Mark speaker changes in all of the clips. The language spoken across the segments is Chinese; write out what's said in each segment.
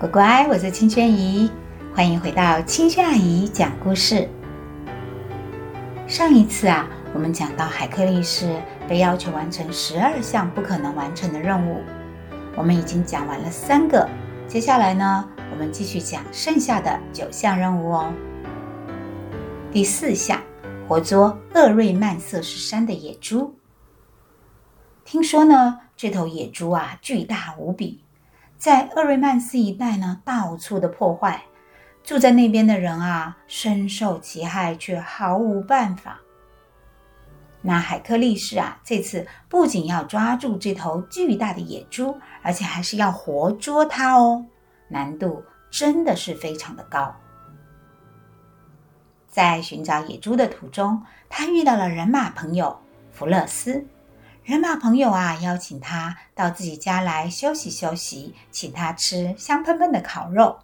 Speaker 1: 乖乖，我是青萱姨，欢迎回到青萱阿姨讲故事。上一次啊，我们讲到海克力士被要求完成十二项不可能完成的任务，我们已经讲完了三个，接下来呢，我们继续讲剩下的九项任务哦。第四项，活捉厄瑞曼瑟士山的野猪。听说呢，这头野猪啊，巨大无比。在厄瑞曼斯一带呢，到处的破坏，住在那边的人啊，深受其害，却毫无办法。那海克力士啊，这次不仅要抓住这头巨大的野猪，而且还是要活捉它哦，难度真的是非常的高。在寻找野猪的途中，他遇到了人马朋友弗勒斯。人马朋友啊，邀请他到自己家来休息休息，请他吃香喷喷的烤肉。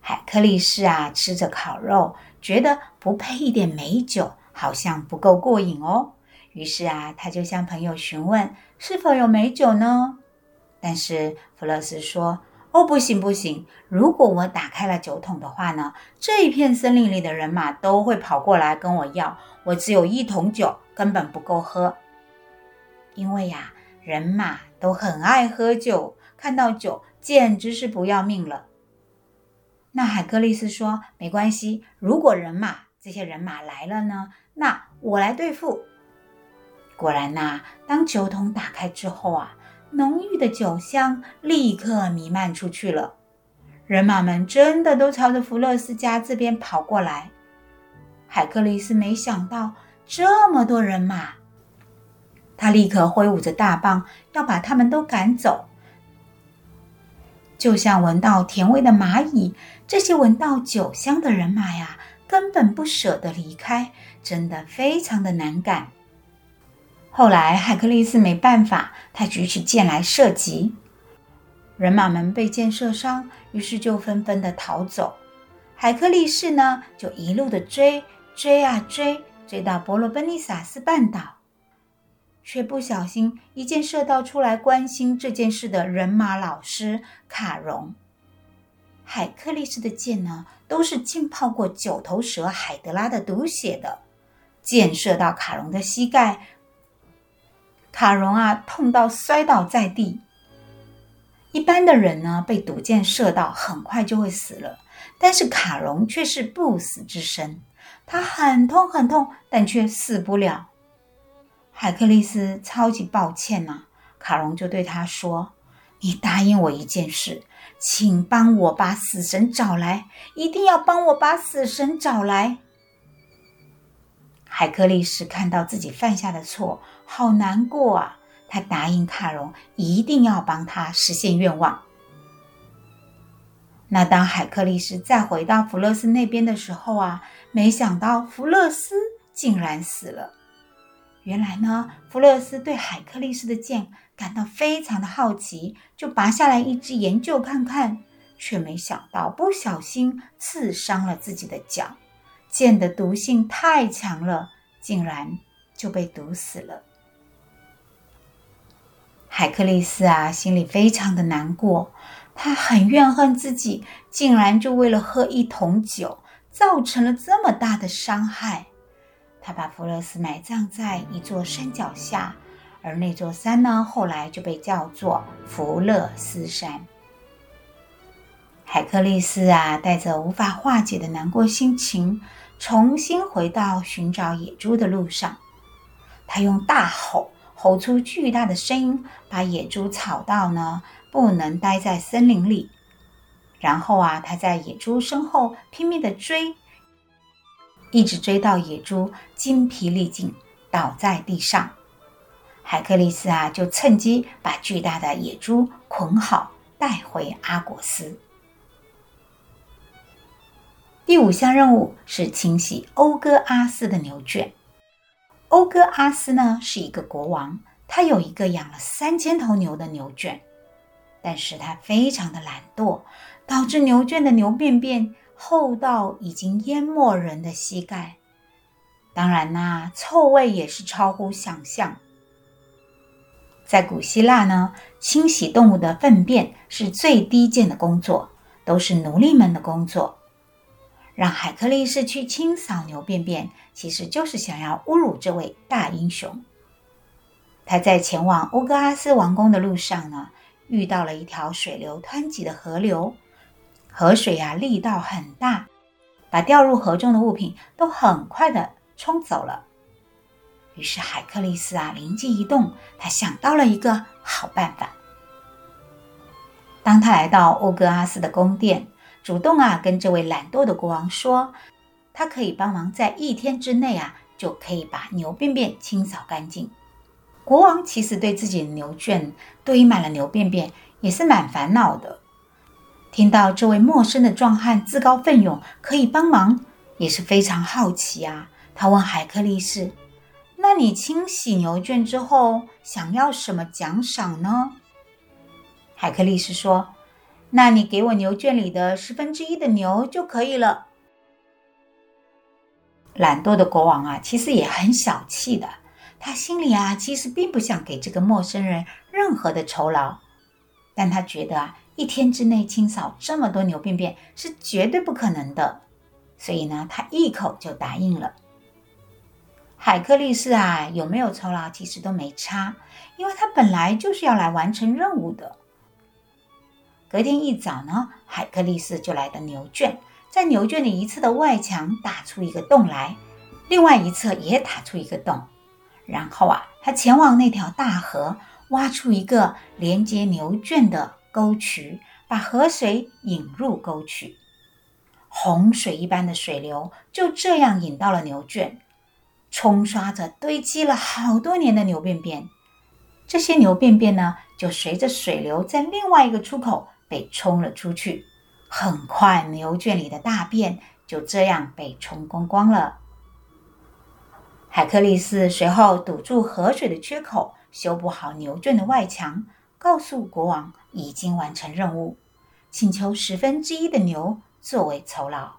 Speaker 1: 海克力士啊，吃着烤肉，觉得不配一点美酒，好像不够过瘾哦。于是啊，他就向朋友询问是否有美酒呢？但是弗勒斯说：“哦，不行不行，如果我打开了酒桶的话呢，这一片森林里的人马都会跑过来跟我要，我只有一桶酒，根本不够喝。”因为呀，人马都很爱喝酒，看到酒简直是不要命了。那海克力斯说：“没关系，如果人马这些人马来了呢，那我来对付。”果然呐，当酒桶打开之后啊，浓郁的酒香立刻弥漫出去了。人马们真的都朝着弗勒斯家这边跑过来。海克力斯没想到这么多人马。他立刻挥舞着大棒，要把他们都赶走。就像闻到甜味的蚂蚁，这些闻到酒香的人马呀，根本不舍得离开，真的非常的难赶。后来海克力士没办法，他举起剑来射击，人马们被箭射伤，于是就纷纷的逃走。海克力士呢，就一路的追，追啊追，追到伯罗奔尼撒斯半岛。却不小心一箭射到出来关心这件事的人马老师卡戎。海克力士的箭呢，都是浸泡过九头蛇海德拉的毒血的。箭射到卡戎的膝盖，卡戎啊，痛到摔倒在地。一般的人呢，被毒箭射到很快就会死了，但是卡戎却是不死之身，他很痛很痛，但却死不了。海克利斯超级抱歉呐、卡戎就对他说：“你答应我一件事，请帮我把死神找来，一定要帮我把死神找来。”海克利斯看到自己犯下的错，好难过啊！他答应卡戎一定要帮他实现愿望。那当海克利斯再回到弗勒斯那边的时候啊，没想到弗勒斯竟然死了。原来呢，弗勒斯对海克力士的剑感到非常的好奇，就拔下来一支研究看看，却没想到不小心刺伤了自己的脚。剑的毒性太强了，竟然就被毒死了。海克力斯啊，心里非常的难过，他很怨恨自己，竟然就为了喝一桶酒，造成了这么大的伤害。他把弗勒斯埋葬在一座山脚下，而那座山呢，后来就被叫做弗勒斯山。海克力斯啊，带着无法化解的难过心情，重新回到寻找野猪的路上。他用大吼吼出巨大的声音，把野猪吵到呢，不能待在森林里。然后啊，他在野猪身后拼命地追。一直追到野猪筋疲力尽，倒在地上，海克力斯啊，就趁机把巨大的野猪捆好，带回阿果斯。第五项任务是清洗欧戈阿斯的牛圈。欧戈阿斯呢，是一个国王，他有一个养了三千头牛的牛圈，但是他非常的懒惰，导致牛圈的牛便便。厚到已经淹没人的膝盖，当然啦，臭味也是超乎想象。在古希腊呢，清洗动物的粪便是最低贱的工作，都是奴隶们的工作。让海克力士去清扫牛便便，其实就是想要侮辱这位大英雄。他在前往乌戈阿斯王宫的路上呢，遇到了一条水流湍急的河流，河水啊力道很大，把掉入河中的物品都很快的冲走了。于是海克力斯啊灵机一动，他想到了一个好办法。当他来到欧格阿斯的宫殿，主动啊跟这位懒惰的国王说，他可以帮忙在一天之内啊就可以把牛便便清扫干净。国王其实对自己的牛圈堆满了牛便便也是蛮烦恼的。听到这位陌生的壮汉自告奋勇可以帮忙，也是非常好奇啊。他问海克力士。那你清洗牛圈之后，想要什么奖赏呢？海克力士说：“那你给我牛圈里的十分之一的牛就可以了。”懒惰的国王啊，其实也很小气的，他心里啊，其实并不想给这个陌生人任何的酬劳，但他觉得啊，一天之内清扫这么多牛便便是绝对不可能的，所以呢，他一口就答应了。海克力士啊，有没有酬劳其实都没差，因为他本来就是要来完成任务的。隔天一早呢，海克力士就来到牛圈，在牛圈的一侧的外墙打出一个洞来，另外一侧也打出一个洞。然后啊，他前往那条大河，挖出一个连接牛圈的沟渠，把河水引入沟渠，洪水一般的水流就这样引到了牛圈。冲刷着堆积了好多年的牛便便，这些牛便便呢，就随着水流在另外一个出口被冲了出去。很快，牛圈里的大便就这样被冲光光了。海克力斯随后堵住河水的缺口，修补好牛圈的外墙，告诉国王已经完成任务，请求十分之一的牛作为酬劳。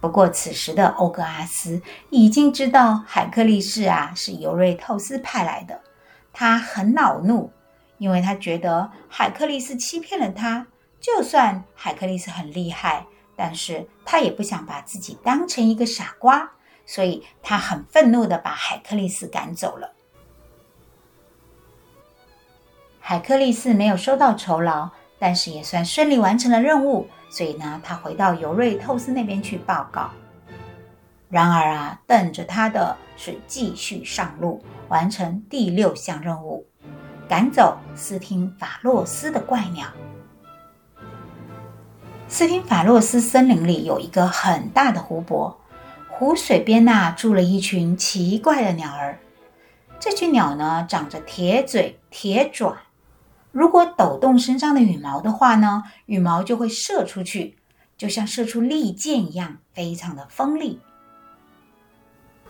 Speaker 1: 不过，此时的欧格阿斯已经知道海克力士啊是尤瑞透斯派来的，他很恼怒，因为他觉得海克力斯欺骗了他。就算海克力斯很厉害，但是他也不想把自己当成一个傻瓜，所以他很愤怒地把海克力斯赶走了。海克力斯没有收到酬劳，但是也算顺利完成了任务。所以呢，他回到尤瑞透斯那边去报告。然而啊，等着他的是继续上路，完成第六项任务，赶走斯汀法洛斯的怪鸟。斯汀法洛斯森林里有一个很大的湖泊，湖水边呐住了一群奇怪的鸟儿。这群鸟呢，长着铁嘴、铁爪。如果抖动身上的羽毛的话呢，羽毛就会射出去，就像射出利箭一样，非常的锋利。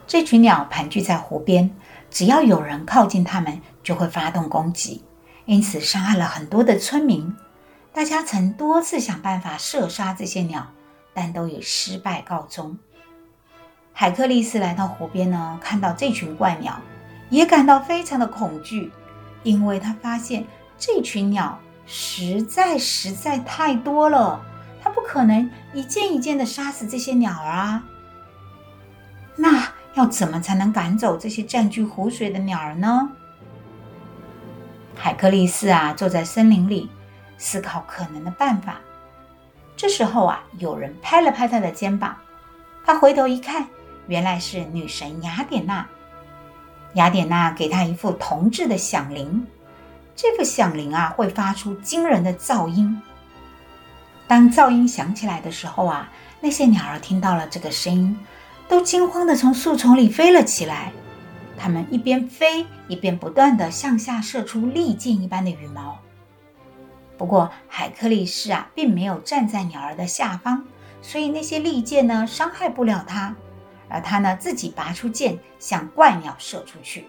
Speaker 1: 这群鸟盘踞在湖边，只要有人靠近它们，就会发动攻击，因此伤害了很多的村民。大家曾多次想办法射杀这些鸟，但都以失败告终。海克利斯来到湖边呢，看到这群怪鸟，也感到非常的恐惧，因为他发现。这群鸟实在实在太多了，它不可能一件一件的杀死这些鸟儿啊。那要怎么才能赶走这些占据湖水的鸟儿呢？海克力斯啊，坐在森林里思考可能的办法。这时候啊，有人拍了拍他的肩膀，他回头一看，原来是女神雅典娜。雅典娜给他一副铜制的响铃。这个响铃啊，会发出惊人的噪音。当噪音响起来的时候啊，那些鸟儿听到了这个声音，都惊慌地从树丛里飞了起来。它们一边飞，一边不断地向下射出利箭一般的羽毛。不过，海克力士啊，并没有站在鸟儿的下方，所以那些利箭呢，伤害不了他。而他呢，自己拔出箭，向怪鸟射出去。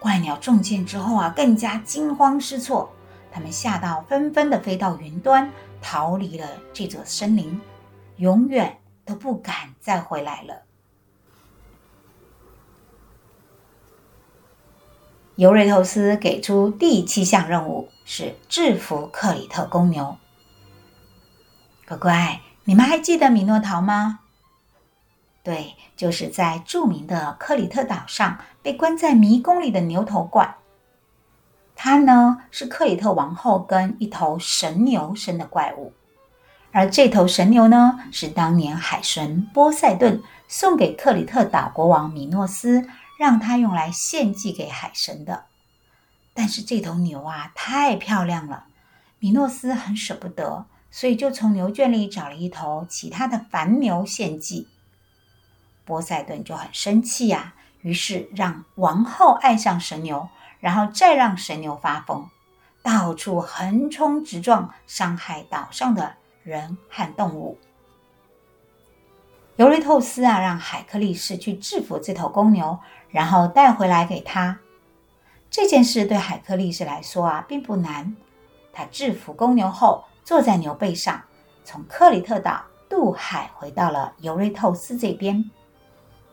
Speaker 1: 怪鸟中箭之后啊，更加惊慌失措，他们吓到，纷纷的飞到云端，逃离了这座森林，永远都不敢再回来了。尤瑞透斯给出第七项任务，是制服克里特公牛。乖乖，你们还记得米诺陶吗？对，就是在著名的克里特岛上被关在迷宫里的牛头怪。它呢，是克里特王后跟一头神牛生的怪物，而这头神牛呢，是当年海神波塞顿送给克里特岛国王米诺斯。让他用来献祭给海神的，但是这头牛啊太漂亮了，米诺斯很舍不得，所以就从牛圈里找了一头其他的凡牛献祭。波塞顿就很生气呀、于是让王后爱上神牛，然后再让神牛发疯，到处横冲直撞，伤害岛上的人和动物。尤瑞透斯啊，让海克力士去制服这头公牛。然后带回来给他。这件事对海克力士来说啊，并不难。他制服公牛后，坐在牛背上，从克里特岛渡海回到了尤瑞透斯这边。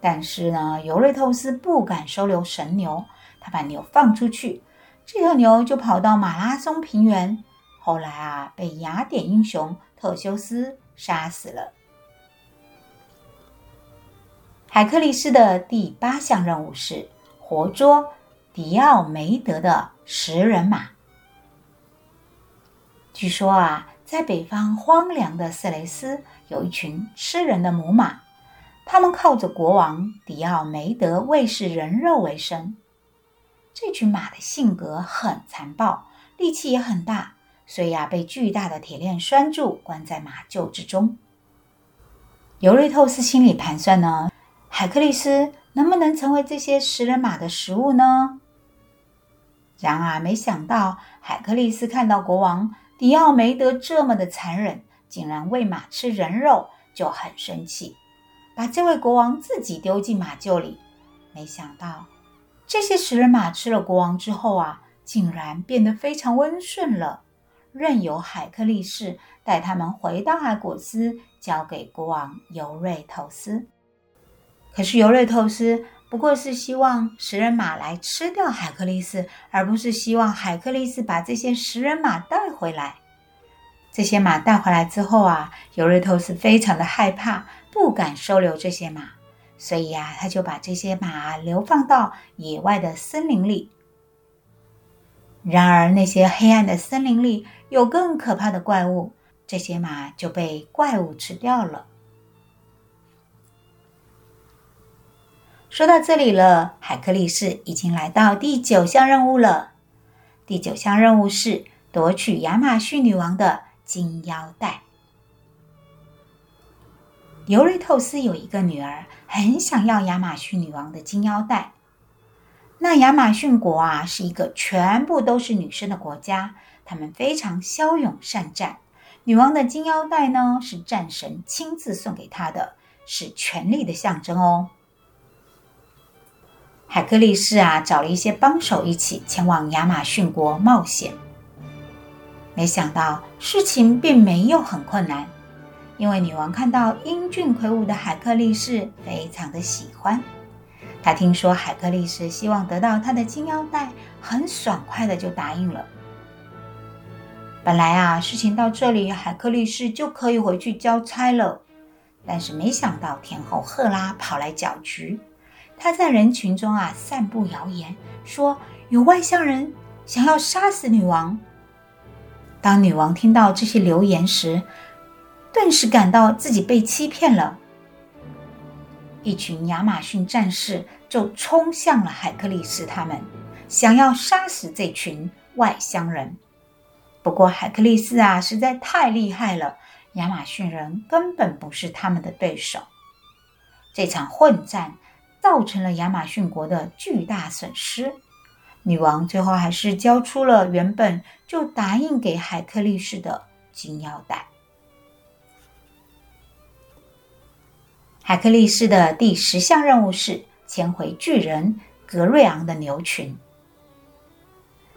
Speaker 1: 但是呢，尤瑞透斯不敢收留神牛，他把牛放出去，这头牛就跑到马拉松平原。后来啊，被雅典英雄特修斯杀死了。海克力斯的第八项任务是活捉迪奥梅德的食人马。据说啊，在北方荒凉的色雷斯有一群吃人的母马，他们靠着国王迪奥梅德喂食人肉为生。这群马的性格很残暴，力气也很大，所以啊，被巨大的铁链拴住，关在马厩之中。尤瑞透斯心里盘算呢。海克力斯能不能成为这些食人马的食物呢？然而，没想到海克力斯看到国王迪奥梅德这么的残忍，竟然喂马吃人肉，就很生气，把这位国王自己丢进马厩里。没想到，这些食人马吃了国王之后啊，竟然变得非常温顺了，任由海克力士带他们回到阿果斯，交给国王尤瑞透斯。可是尤瑞透斯不过是希望食人马来吃掉海克力士，而不是希望海克力士把这些食人马带回来。这些马带回来之后啊，尤瑞透斯非常的害怕，不敢收留这些马，所以呀，他就把这些马流放到野外的森林里。然而，那些黑暗的森林里有更可怕的怪物，这些马就被怪物吃掉了。说到这里了，海克力士已经来到第九项任务了。第九项任务是夺取亚马逊女王的金腰带。尤瑞透斯有一个女儿，很想要亚马逊女王的金腰带。那亚马逊国啊，是一个全部都是女生的国家，她们非常骁勇善战。女王的金腰带呢，是战神亲自送给她的，是权力的象征哦。海克力士啊，找了一些帮手一起前往亚马逊国冒险。没想到事情并没有很困难，因为女王看到英俊魁梧的海克力士，非常的喜欢。她听说海克力士希望得到她的金腰带，很爽快的就答应了。本来啊，事情到这里，海克力士就可以回去交差了。但是没想到天后赫拉跑来搅局。她在人群中啊散布谣言，说有外乡人想要杀死女王。当女王听到这些流言时，顿时感到自己被欺骗了。一群亚马逊战士就冲向了海克力士他们，想要杀死这群外乡人。不过海克力士啊实在太厉害了，亚马逊人根本不是他们的对手。这场混战。造成了亚马逊国的巨大损失，女王最后还是交出了原本就答应给海克力士的金腰带。海克力士的第十项任务是牵回巨人格瑞昂的牛群。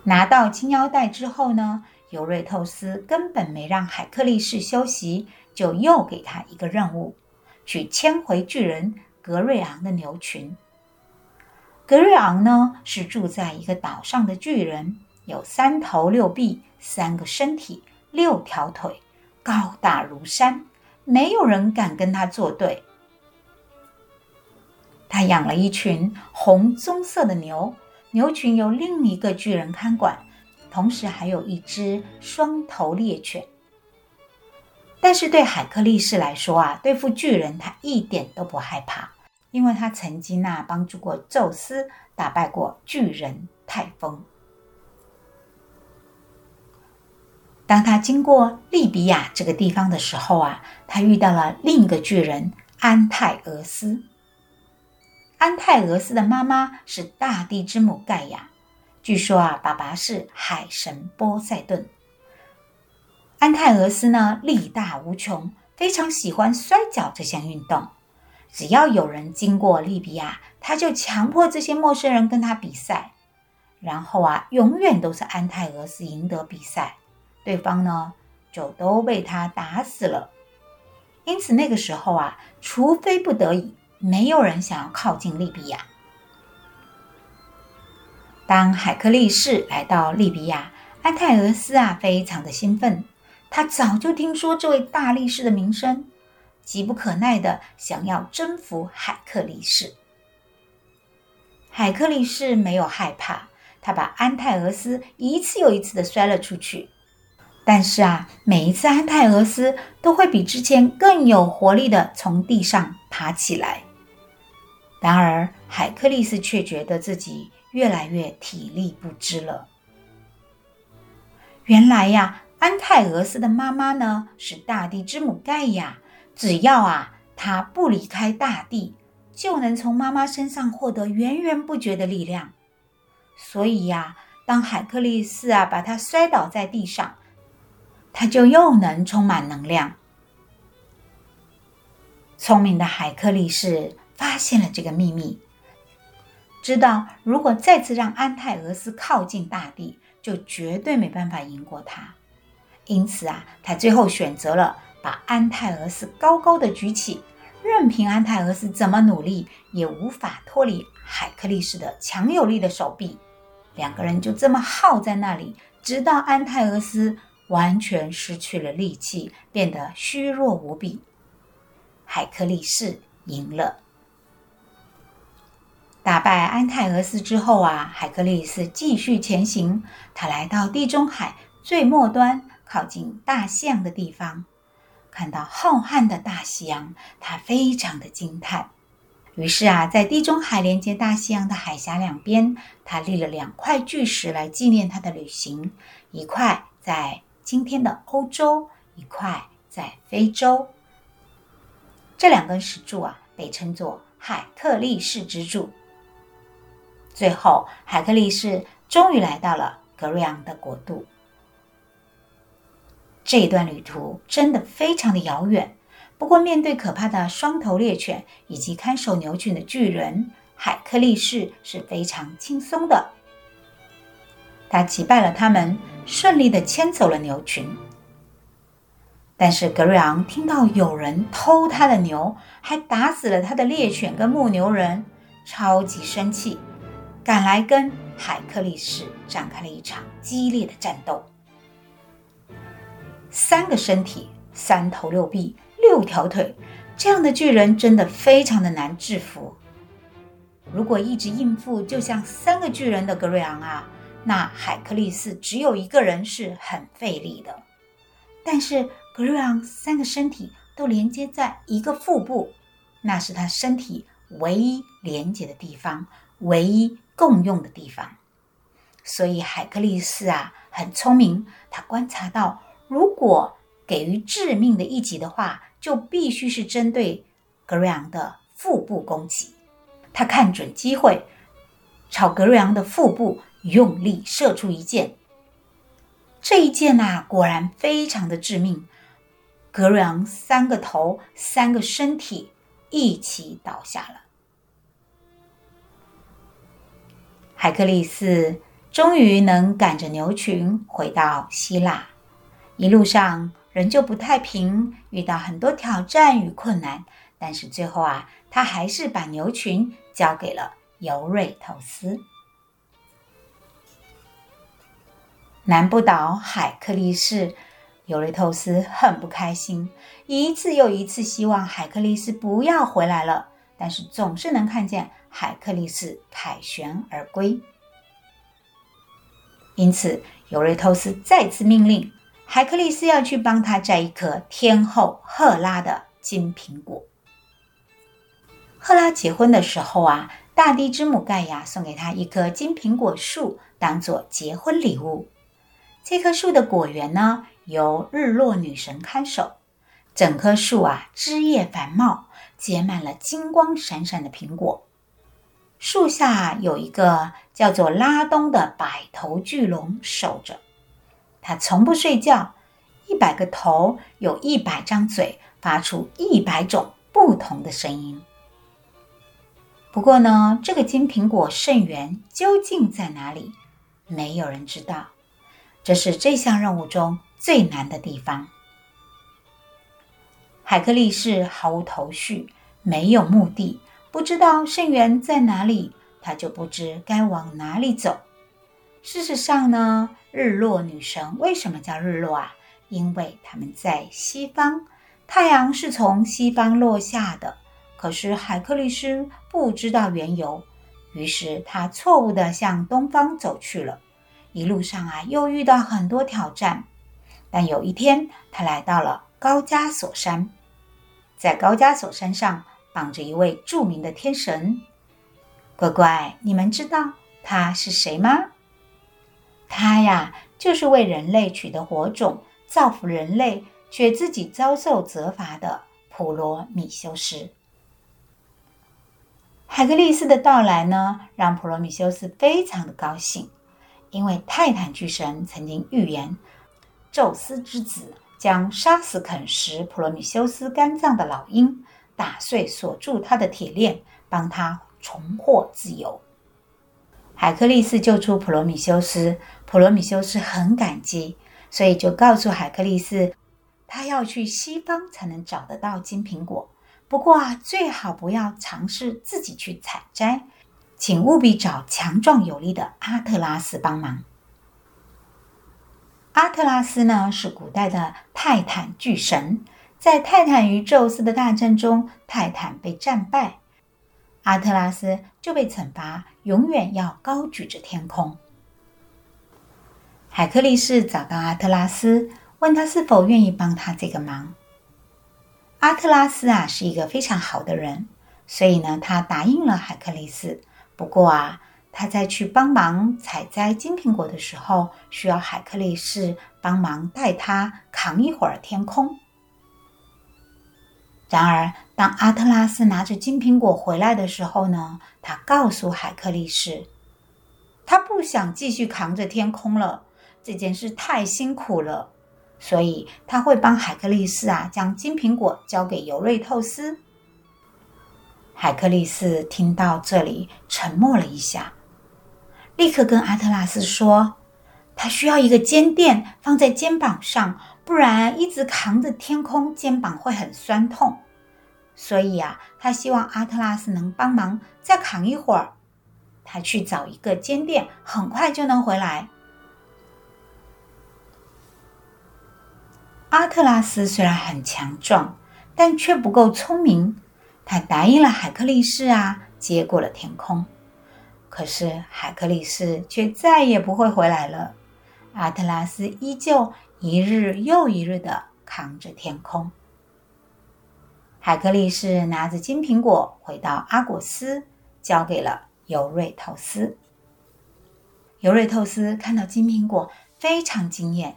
Speaker 1: 拿到金腰带之后呢，尤瑞透斯根本没让海克力士休息，就又给他一个任务，去牵回巨人。格瑞昂的牛群，格瑞昂呢，是住在一个岛上的巨人，有三头六臂，三个身体，六条腿，高大如山，没有人敢跟他作对。他养了一群红棕色的牛，牛群由另一个巨人看管，同时还有一只双头猎犬。但是对海克力士来说啊，对付巨人他一点都不害怕，因为他曾经啊帮助过宙斯打败过巨人泰丰。当他经过利比亚这个地方的时候啊，他遇到了另一个巨人安泰俄斯。安泰俄斯的妈妈是大地之母盖亚，据说啊，爸爸是海神波塞顿。安泰俄斯呢，力大无穷，非常喜欢摔跤这项运动。只要有人经过利比亚，他就强迫这些陌生人跟他比赛。然后啊，永远都是安泰俄斯赢得比赛，对方呢就都被他打死了。因此那个时候啊，除非不得已，没有人想要靠近利比亚。当海克力士来到利比亚，安泰俄斯啊，非常的兴奋。他早就听说这位大力士的名声，急不可耐地想要征服海克力士。海克力士没有害怕，他把安泰俄斯一次又一次地摔了出去。但是啊，每一次安泰俄斯都会比之前更有活力地从地上爬起来。然而，海克力斯却觉得自己越来越体力不支了。原来呀。安泰俄斯的妈妈呢，是大地之母盖亚。只要啊，她不离开大地，就能从妈妈身上获得源源不绝的力量。所以呀，当海克力斯啊把他摔倒在地上，他就又能充满能量。聪明的海克力士发现了这个秘密，知道如果再次让安泰俄斯靠近大地，就绝对没办法赢过他。因此啊，他最后选择了把安泰俄斯高高的举起，任凭安泰俄斯怎么努力，也无法脱离海克力士的强有力的手臂。两个人就这么耗在那里，直到安泰俄斯完全失去了力气，变得虚弱无比。海克力士赢了。打败安泰俄斯之后啊，海克力斯继续前行，他来到地中海最末端。靠近大西洋的地方，看到浩瀚的大西洋，他非常的惊叹。于是啊，在地中海连接大西洋的海峡两边，他立了两块巨石来纪念他的旅行：一块在今天的欧洲，一块在非洲。这两根石柱啊，被称作海特力士之柱。最后，海克力士终于来到了格瑞昂的国度。这一段旅途真的非常的遥远，不过面对可怕的双头猎犬以及看守牛群的巨人，海克力士是非常轻松的。他击败了他们，顺利的牵走了牛群。但是格瑞昂听到有人偷他的牛，还打死了他的猎犬跟牧牛人，超级生气，赶来跟海克力士展开了一场激烈的战斗。三个身体，三头六臂，六条腿，这样的巨人真的非常的难制服。如果一直应付就像三个巨人的格瑞昂啊，那海克力士只有一个人是很费力的。但是格瑞昂三个身体都连接在一个腹部，那是他身体唯一连接的地方，唯一共用的地方。所以海克力斯啊很聪明，他观察到。如果给予致命的一击的话，就必须是针对格瑞昂的腹部攻击。他看准机会，朝格瑞昂的腹部用力射出一箭。这一箭呐、果然非常的致命。格瑞昂三个头、三个身体一起倒下了。海克力斯终于能赶着牛群回到希腊。一路上仍旧不太平，遇到很多挑战与困难，但是最后啊，他还是把牛群交给了尤瑞透斯。难不倒海克力士，尤瑞透斯很不开心，一次又一次希望海克力士不要回来了，但是总是能看见海克力士凯旋而归。因此，尤瑞透斯再次命令海克力斯要去帮他摘一颗天后赫拉的金苹果。赫拉结婚的时候啊，大地之母盖亚送给他一棵金苹果树，当做结婚礼物。这棵树的果园呢，由日落女神看守。整棵树啊，枝叶繁茂，结满了金光闪闪的苹果。树下有一个叫做拉东的百头巨龙守着，它从不睡觉。一百个头，有一百张嘴，发出一百种不同的声音。不过呢，这个金苹果圣园究竟在哪里？没有人知道。这是这项任务中最难的地方。海克力士毫无头绪，没有目的。不知道圣园在哪里，他就不知该往哪里走。事实上呢，日落女神为什么叫日落啊？因为他们在西方，太阳是从西方落下的。可是海克力斯不知道缘由，于是他错误地向东方走去了。一路上啊，又遇到很多挑战。但有一天，他来到了高加索山，在高加索山上。绑着一位著名的天神，乖乖，你们知道他是谁吗？他呀，就是为人类取得火种，造福人类，却自己遭受责罚的普罗米修斯。海格力斯的到来呢，让普罗米修斯非常的高兴，因为泰坦巨神曾经预言，宙斯之子将杀死啃食普罗米修斯肝脏的老鹰。打碎锁住他的铁链，帮他重获自由。海克力斯救出普罗米修斯，普罗米修斯很感激，所以就告诉海克力斯，他要去西方才能找得到金苹果。不过啊，最好不要尝试自己去采摘，请务必找强壮有力的阿特拉斯帮忙。阿特拉斯呢，是古代的泰坦巨神。在泰坦与宙斯的大战中，泰坦被战败，阿特拉斯就被惩罚，永远要高举着天空。海克力士找到阿特拉斯，问他是否愿意帮他这个忙。阿特拉斯啊，是一个非常好的人，所以呢，他答应了海克力士。不过啊，他在去帮忙采摘金苹果的时候，需要海克力士帮忙带他扛一会儿天空。然而，当阿特拉斯拿着金苹果回来的时候呢，他告诉海克力士，他不想继续扛着天空了，这件事太辛苦了，所以他会帮海克力士啊将金苹果交给尤瑞透斯。海克力士听到这里，沉默了一下，立刻跟阿特拉斯说，他需要一个肩垫放在肩膀上。不然，一直扛着天空，肩膀会很酸痛。所以啊，他希望阿特拉斯能帮忙再扛一会儿。他去找一个肩垫，很快就能回来。阿特拉斯虽然很强壮，但却不够聪明。他答应了海克力士啊，接过了天空。可是海克力士却再也不会回来了。阿特拉斯依旧。一日又一日的扛着天空，海格力士拿着金苹果回到阿果斯，交给了尤瑞透斯。尤瑞透斯看到金苹果非常惊艳，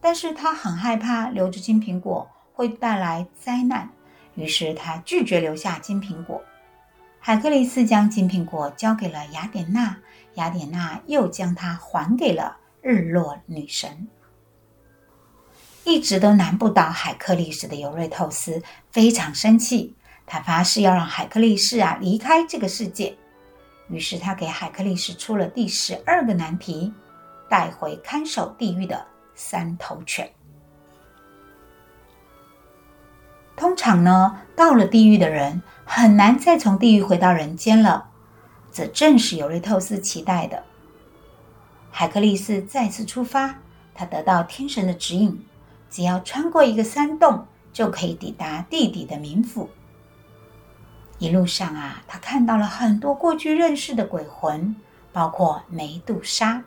Speaker 1: 但是他很害怕留着金苹果会带来灾难，于是他拒绝留下金苹果。海格力士将金苹果交给了雅典娜，雅典娜又将它还给了日落女神。一直都难不倒海克力士的尤瑞透斯非常生气，他发誓要让海克力士啊离开这个世界。于是他给海克力士出了第十二个难题：带回看守地狱的三头犬。通常呢，到了地狱的人很难再从地狱回到人间了。这正是尤瑞透斯期待的。海克力斯再次出发，他得到天神的指引，只要穿过一个山洞，就可以抵达地底的冥府。一路上啊，他看到了很多过去认识的鬼魂，包括梅杜莎。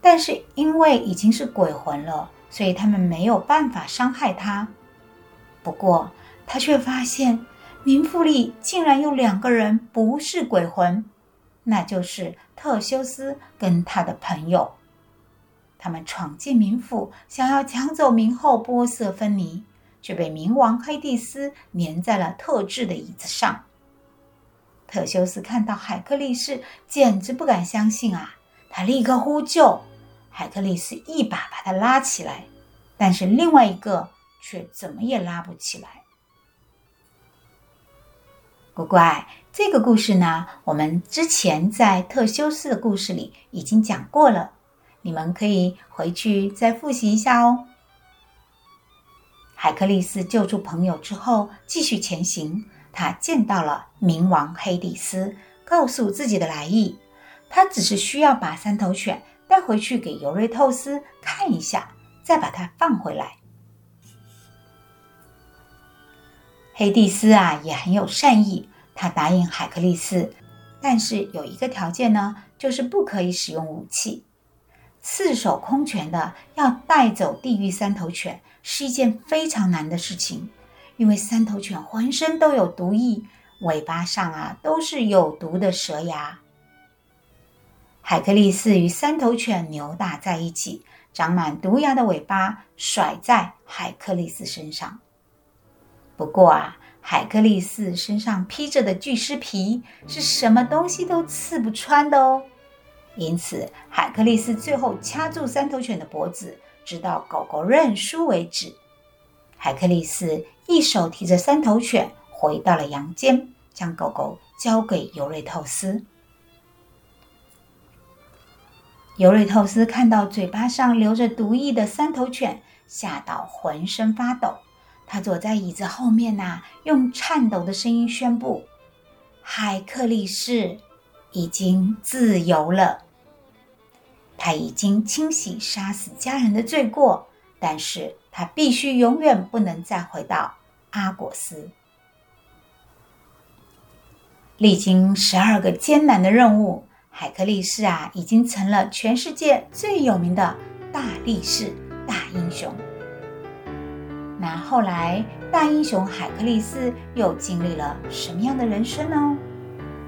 Speaker 1: 但是因为已经是鬼魂了，所以他们没有办法伤害他。不过他却发现，冥府里竟然有两个人不是鬼魂，那就是特修斯跟他的朋友。他们闯进冥府，想要抢走冥后波瑟芬妮，却被冥王黑帝斯粘在了特制的椅子上。特修斯看到海克力士，简直不敢相信啊！他立刻呼救，海克力士一把把他拉起来，但是另外一个却怎么也拉不起来。乖乖，这个故事呢，我们之前在特修斯的故事里已经讲过了，你们可以回去再复习一下哦。海克力斯救助朋友之后，继续前行。他见到了冥王黑帝斯，告诉自己的来意，他只是需要把三头犬带回去给尤瑞透斯看一下，再把它放回来。黑帝斯啊，也很有善意，他答应海克力斯，但是有一个条件呢，就是不可以使用武器。赤手空拳的要带走地狱三头犬是一件非常难的事情，因为三头犬浑身都有毒液，尾巴上啊都是有毒的蛇牙。海克力斯与三头犬扭打在一起，长满毒牙的尾巴甩在海克力斯身上。不过啊，海克力斯身上披着的巨狮皮是什么东西都刺不穿的哦。因此，海克力斯最后掐住三头犬的脖子，直到狗狗认输为止。海克力斯一手提着三头犬回到了阳间，将狗狗交给尤瑞透斯。尤瑞透斯看到嘴巴上流着毒液的三头犬，吓到浑身发抖。他坐在椅子后面呐、用颤抖的声音宣布：“海克力斯已经自由了。他已经清洗杀死家人的罪过，但是他必须永远不能再回到阿果斯。历经十二个艰难的任务，海克力士啊，已经成了全世界最有名的大力士、大英雄。”那后来，大英雄海克力斯又经历了什么样的人生呢？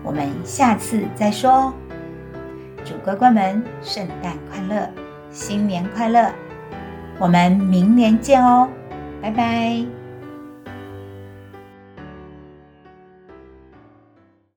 Speaker 1: 我们下次再说。祝乖乖们圣诞快乐，新年快乐！我们明年见哦，拜拜。